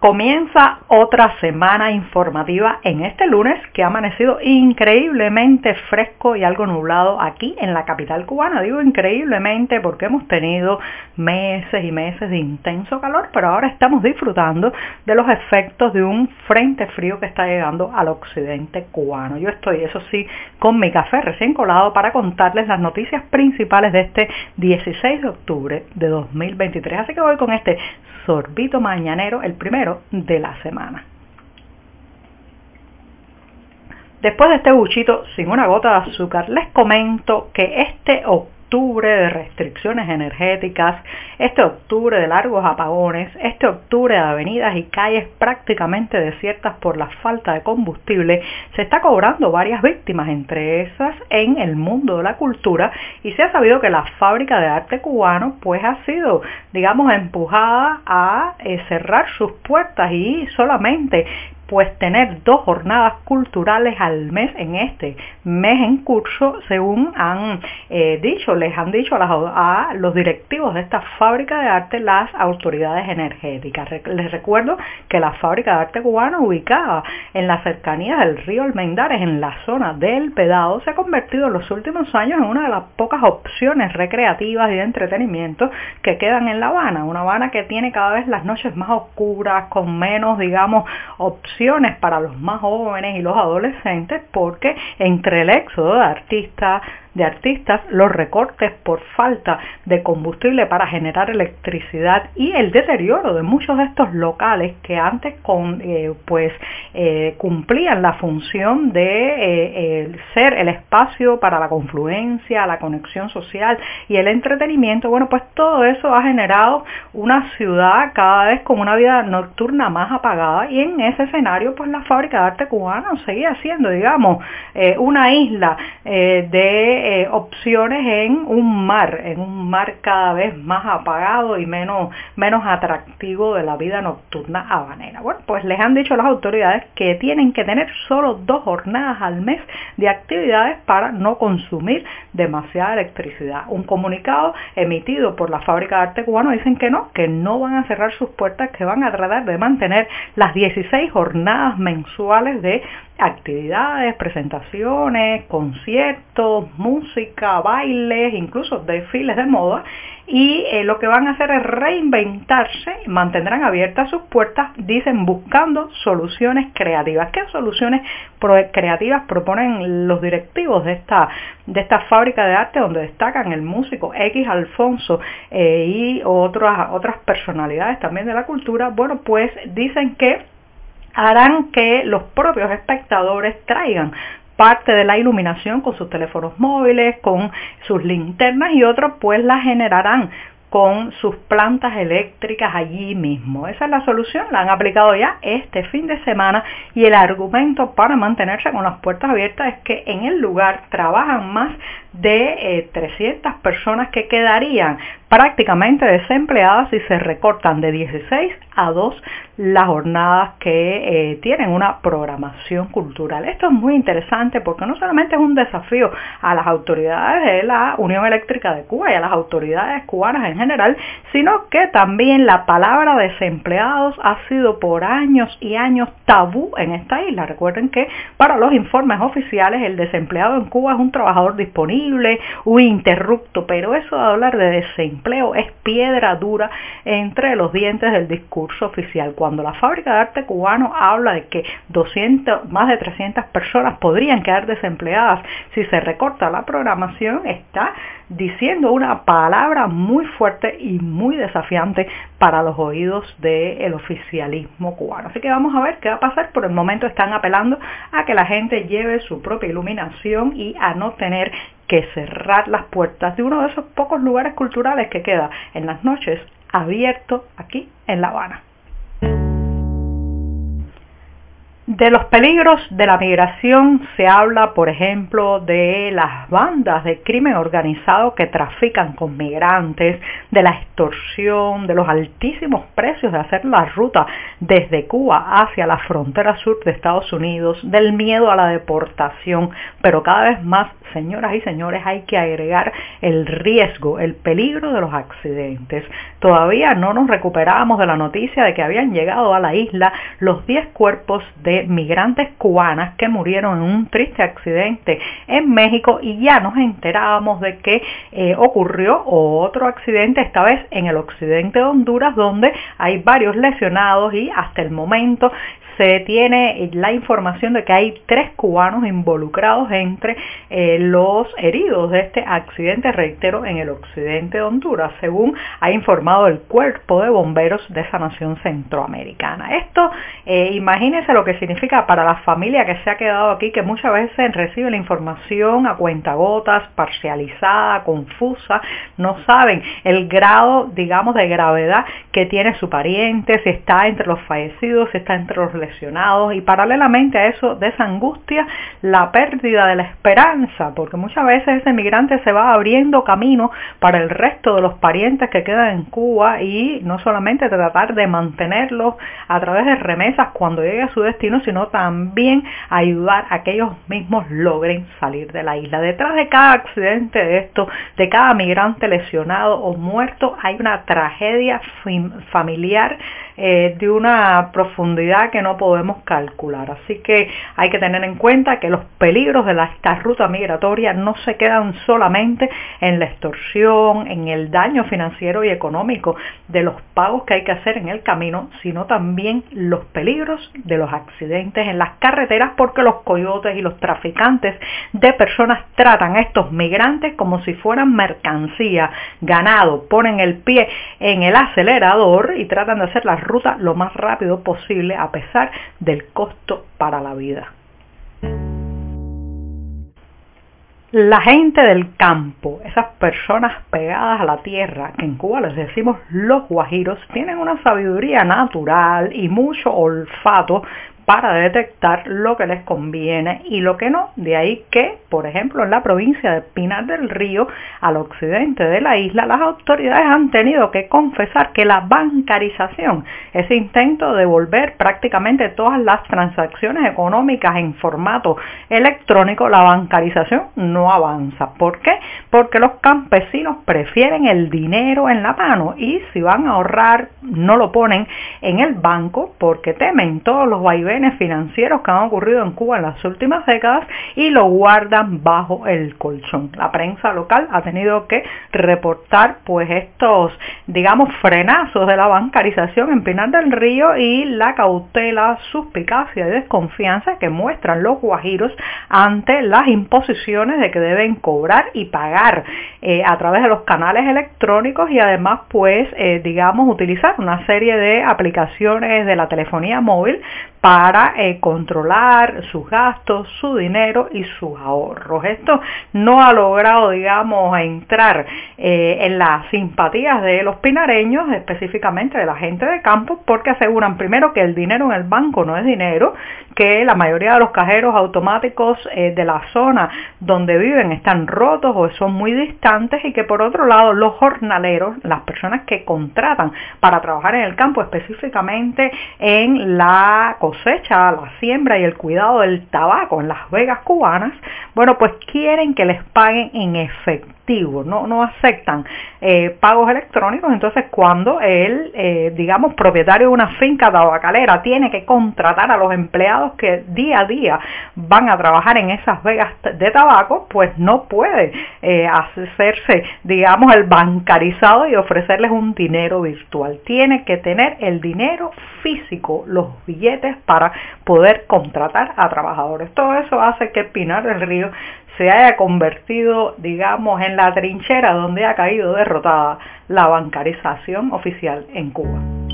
Comienza otra semana informativa en este lunes que ha amanecido increíblemente fresco y algo nublado aquí en la capital cubana. Digo increíblemente porque hemos tenido meses y meses de intenso calor, pero ahora estamos disfrutando de los efectos de un frente frío que está llegando al occidente cubano. Yo estoy, eso sí, con mi café recién colado para contarles las noticias principales de este 16 de octubre de 2023. Así que voy con este sorbito mañanero, el primero de la semana. Después de este buchito sin una gota de azúcar, les comento que este octubre octubre de restricciones energéticas, este octubre de largos apagones, este octubre de avenidas y calles prácticamente desiertas por la falta de combustible, se está cobrando varias víctimas, entre esas en el mundo de la cultura, y se ha sabido que la fábrica de arte cubano pues ha sido, digamos, empujada a eh, cerrar sus puertas y solamente pues tener dos jornadas culturales al mes en este mes en curso, según han eh, dicho, les han dicho a, los directivos de esta fábrica de arte las autoridades energéticas. les recuerdo que la fábrica de arte cubana ubicada en la cercanía del río Almendares, en la zona del Pedado, se ha convertido en los últimos años en una de las pocas opciones recreativas y de entretenimiento que quedan en La Habana. Una Habana que tiene cada vez las noches más oscuras, con menos, digamos, opciones para los más jóvenes y los adolescentes porque entre el éxodo de artistas de artistas, los recortes por falta de combustible para generar electricidad y el deterioro de muchos de estos locales que antes con, eh, pues, eh, cumplían la función de eh, ser el espacio para la confluencia, la conexión social y el entretenimiento, bueno, pues todo eso ha generado una ciudad cada vez con una vida nocturna más apagada y en ese escenario pues la fábrica de arte cubana seguía siendo, digamos, una isla de eh, opciones en un mar, en un mar cada vez más apagado y menos, menos atractivo de la vida nocturna habanera. Bueno, pues les han dicho las autoridades que tienen que tener solo dos jornadas al mes de actividades para no consumir demasiada electricidad. Un comunicado emitido por la fábrica de arte cubano dicen que no, que no van a cerrar sus puertas, que van a tratar de mantener las 16 jornadas mensuales de actividades, presentaciones, conciertos, música, bailes, incluso desfiles de moda y eh, lo que van a hacer es reinventarse, mantendrán abiertas sus puertas, dicen buscando soluciones creativas. ¿Qué soluciones creativas proponen los directivos de esta, de esta fábrica de arte donde destacan el músico X Alfonso eh, y otras, otras personalidades también de la cultura? Bueno, pues dicen que harán que los propios espectadores traigan parte de la iluminación con sus teléfonos móviles, con sus linternas y otros pues la generarán con sus plantas eléctricas allí mismo. Esa es la solución, la han aplicado ya este fin de semana y el argumento para mantenerse con las puertas abiertas es que en el lugar trabajan más de 300 eh, personas que quedarían prácticamente desempleadas si se recortan de 16 a 2 las jornadas que eh, tienen una programación cultural. Esto es muy interesante porque no solamente es un desafío a las autoridades de la Unión Eléctrica de Cuba y a las autoridades cubanas en general, sino que también la palabra desempleados ha sido por años y años tabú en esta isla. Recuerden que para los informes oficiales el desempleado en Cuba es un trabajador disponible, un interrupto, pero eso de hablar de desempleo es piedra dura entre los dientes del discurso oficial. Cuando la fábrica de arte cubano habla de que 200, más de 300 personas podrían quedar desempleadas si se recorta la programación, está diciendo una palabra muy fuerte y muy desafiante para los oídos del oficialismo cubano. Así que vamos a ver qué va a pasar. Por el momento están apelando a que la gente lleve su propia iluminación y a no tener que cerrar las puertas de uno de esos pocos lugares culturales que queda en las noches abierto aquí en La Habana. De los peligros de la migración se habla, por ejemplo, de las bandas de crimen organizado que trafican con migrantes, de la extorsión, de los altísimos precios de hacer la ruta desde Cuba hacia la frontera sur de Estados Unidos, del miedo a la deportación, pero cada vez más, señoras y señores, hay que agregar el riesgo, el peligro de los accidentes. Todavía no nos recuperamos de la noticia de que habían llegado a la isla los 10 cuerpos de migrantes cubanas que murieron en un triste accidente en México y ya nos enterábamos de que eh, ocurrió otro accidente, esta vez en el occidente de Honduras, donde hay varios lesionados y hasta el momento se tiene la información de que hay tres cubanos involucrados entre eh, los heridos de este accidente, reitero, en el occidente de Honduras, según ha informado el cuerpo de bomberos de esa nación centroamericana. Esto, eh, imagínense lo que significa para la familia que se ha quedado aquí, que muchas veces recibe la información a cuentagotas, parcializada, confusa, no saben el grado, digamos, de gravedad que tiene su pariente, si está entre los fallecidos, si está entre los y paralelamente a eso, de esa angustia, la pérdida de la esperanza, porque muchas veces ese migrante se va abriendo camino para el resto de los parientes que quedan en Cuba y no solamente tratar de mantenerlos a través de remesas cuando llegue a su destino, sino también ayudar a que ellos mismos logren salir de la isla. Detrás de cada accidente de esto, de cada migrante lesionado o muerto, hay una tragedia familiar eh, de una profundidad que no podemos calcular. Así que hay que tener en cuenta que los peligros de esta ruta migratoria no se quedan solamente en la extorsión, en el daño financiero y económico de los pagos que hay que hacer en el camino, sino también los peligros de los accidentes en las carreteras porque los coyotes y los traficantes de personas tratan a estos migrantes como si fueran mercancía, ganado, ponen el pie en el acelerador y tratan de hacer las ruta lo más rápido posible a pesar del costo para la vida. La gente del campo, esas personas pegadas a la tierra, que en Cuba les decimos los guajiros, tienen una sabiduría natural y mucho olfato para detectar lo que les conviene y lo que no. De ahí que, por ejemplo, en la provincia de Pinar del Río, al occidente de la isla, las autoridades han tenido que confesar que la bancarización, ese intento de volver prácticamente todas las transacciones económicas en formato electrónico, la bancarización no avanza. ¿Por qué? Porque los campesinos prefieren el dinero en la mano y si van a ahorrar no lo ponen en el banco porque temen todos los vaivenes financieros que han ocurrido en Cuba en las últimas décadas y lo guardan bajo el colchón. La prensa local ha tenido que reportar pues estos, digamos, frenazos de la bancarización en Pinar del Río y la cautela, suspicacia y desconfianza que muestran los guajiros ante las imposiciones de que deben cobrar y pagar eh, a través de los canales electrónicos y además pues eh, digamos utilizar una serie de aplicaciones de la telefonía móvil para eh, controlar sus gastos, su dinero y sus ahorros. Esto no ha logrado, digamos, entrar en las simpatías de los pinareños, específicamente de la gente de campo, porque aseguran primero que el dinero en el banco no es dinero, que la mayoría de los cajeros automáticos eh, de la zona donde viven están rotos o son muy distantes y que por otro lado los jornaleros, las personas que contratan para trabajar en el campo, específicamente en la cosecha, la siembra y el cuidado del tabaco en las vegas cubanas, bueno, pues quieren que les paguen en efectivo, no, no aceptan eh, pagos electrónicos. Entonces, cuando el, eh, digamos, propietario de una finca tabacalera tiene que contratar a los empleados que día a día van a trabajar en esas vegas de tabaco, pues no puede eh, hacerse, digamos, el bancarizado y ofrecerles un dinero virtual. Tiene que tener el dinero físico, los billetes para poder contratar a trabajadores. Todo eso hace que Pinar del Río se haya convertido, digamos, en la trinchera donde ha caído derrotada la bancarización oficial en Cuba.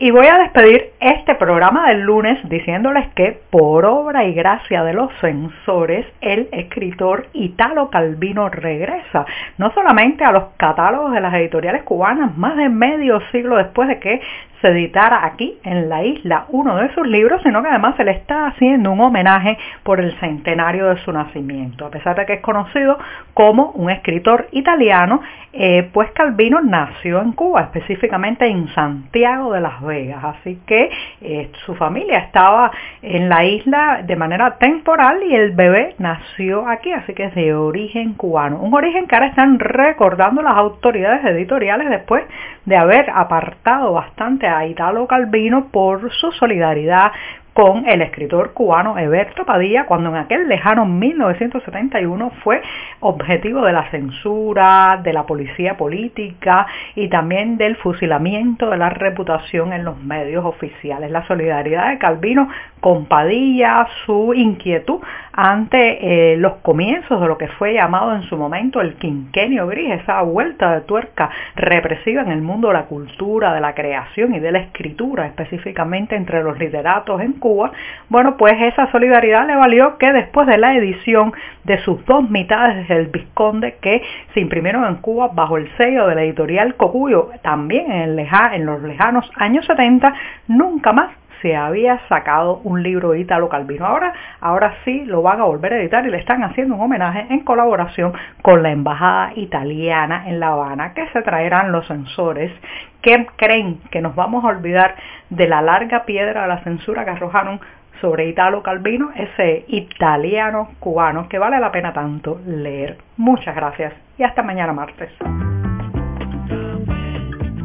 Y voy a despedir este programa del lunes diciéndoles que por obra y gracia de los censores, el escritor Italo Calvino regresa, no solamente a los catálogos de las editoriales cubanas, más de medio siglo después de que se editara aquí en la isla uno de sus libros, sino que además se le está haciendo un homenaje por el centenario de su nacimiento. A pesar de que es conocido como un escritor italiano, eh, pues Calvino nació en Cuba, específicamente en Santiago de Las Vegas, así que eh, su familia estaba en la isla de manera temporal y el bebé nació aquí, así que es de origen cubano. Un origen que ahora están recordando las autoridades editoriales después de haber apartado bastante a Italo Calvino por su solidaridad con el escritor cubano Eberto Padilla cuando en aquel lejano 1971 fue objetivo de la censura, de la policía política y también del fusilamiento de la reputación en los medios oficiales. La solidaridad de Calvino con Padilla, su inquietud ante eh, los comienzos de lo que fue llamado en su momento el quinquenio gris, esa vuelta de tuerca represiva en el mundo de la cultura, de la creación y de la escritura, específicamente entre los literatos en Cuba bueno, pues esa solidaridad le valió que después de la edición de sus dos mitades del Visconde que se imprimieron en Cuba bajo el sello de la editorial Cocuyo, también en, en los lejanos años 70, nunca más se había sacado un libro de Italo Calvino. Ahora, ahora sí lo van a volver a editar y le están haciendo un homenaje en colaboración con la Embajada Italiana en La Habana, que se traerán los censores que creen que nos vamos a olvidar de la larga piedra de la censura que arrojaron sobre Italo Calvino, ese italiano cubano que vale la pena tanto leer. Muchas gracias y hasta mañana martes.